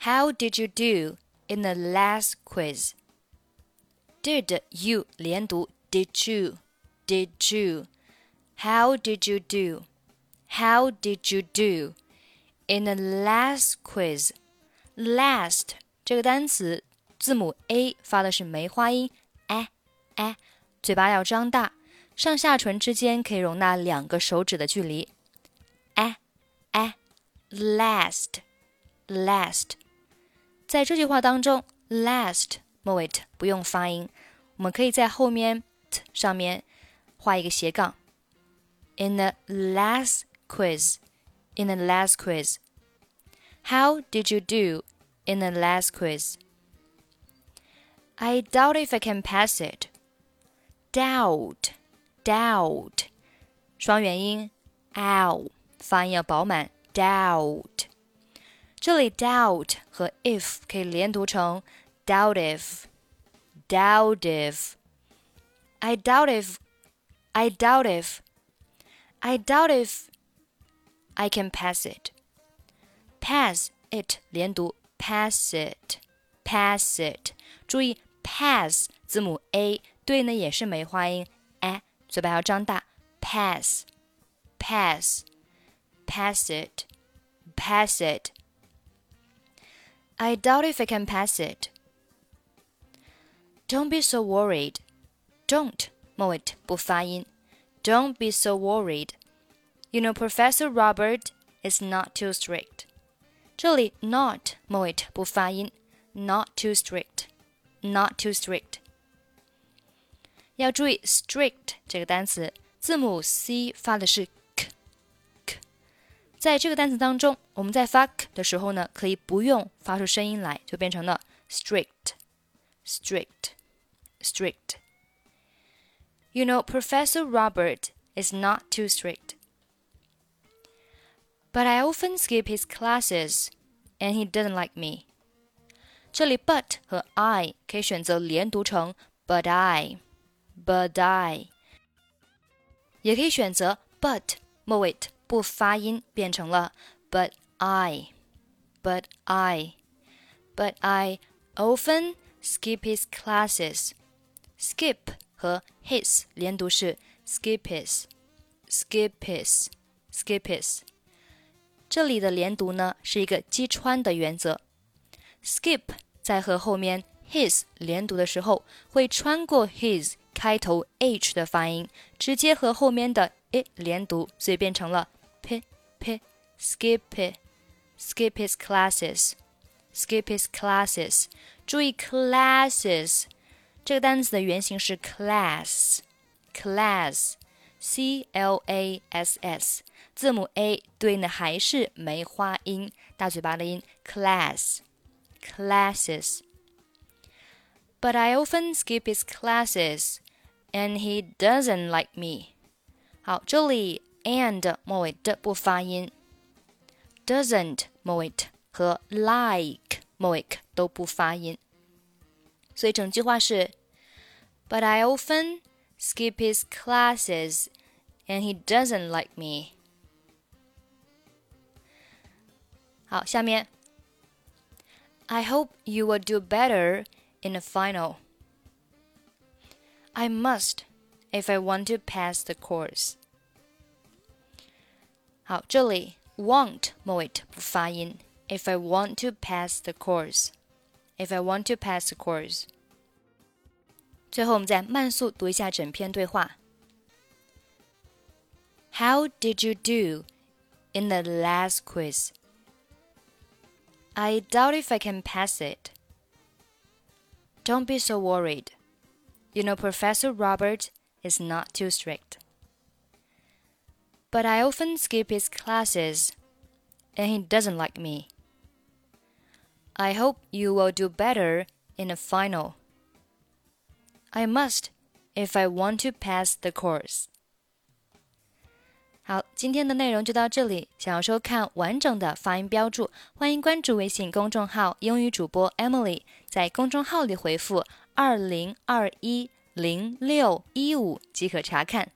How did you do in the last quiz? Did you 连读 Did you? Did you? How did you do? How did you do in the last quiz? Last 这个单词字母 a 发的是梅花音，哎哎，嘴巴要张大，上下唇之间可以容纳两个手指的距离。哎哎，last last， 在这句话当中，last 末尾不用发音，我们可以在后面 t 上面画一个斜杠。In the last quiz, in the last quiz, how did you do in the last quiz? I doubt if I can pass it. Doubt, doubt，双元音 ow，发音要饱满。Doubt， 这里 doubt 和 if 可以连读成 doubt if, doubt if. I doubt if, I doubt if, I doubt if I can pass it. Pass it 连读 pass it, pass it。注意 pass 字母 a 对呢也是梅花音，哎，嘴巴要张大，pass pass pass it pass it。 I doubt if I can pass it. Don't be so worried. Don't 末尾不发音。Don't be so worried. You know, Professor Robert is not too strict. 这里 not 末尾不发音，not too strict not too strict。要注意 strict 这个单词，字母 c 发的是 k k。 在这个单词当中，我们在发 k 的时候呢，可以不用发出声音来，就变成了 strict strict strict。You know, Professor Robert is not too strict. But I often skip his classes, and he doesn't like me. 这里 but 和 I 可以选择连读成 but I，but I，也可以选择 but 末尾 不发音，变成了 but I，but I，but I often skip his classes。skip 和 his 连读是 skipis，skipis，skipis。这里的连读呢是一个击穿的原则。skip 在和后面 his 连读的时候，会穿过 his 开头 h 的发音，直接和后面的 i 连读，所以变成了 p p skip it skip his classes skip his classes。注意 classes 这个单词的原型是 class class c l a s s，字母 a 对应的还是梅花音，大嘴巴的音 class。classes. But I often skip his classes, and he doesn't like me. 好，这里 and 末尾的不发音，doesn't 末尾和 like 末尾都不发音，所以整句话是：But I often skip his classes, and he doesn't like me. 好，下面 I hope you will do better in the final. I must if I want to pass the course. 好，这里 want 末尾不发音。If I want to pass the course, if I want to pass the course. 最后，我们再慢速读一下整篇对话。How did you do in the last quiz? I doubt if I can pass it. Don't be so worried. You know, Professor Robert is not too strict. But I often skip his classes, and he doesn't like me. I hope you will do better in the final. I must if I want to pass the course. 好，今天的内容就到这里。想要收看完整的发音标注，欢迎关注微信公众号“英语主播 Emily”。在公众号里回复“二零二一零六一五”即可查看。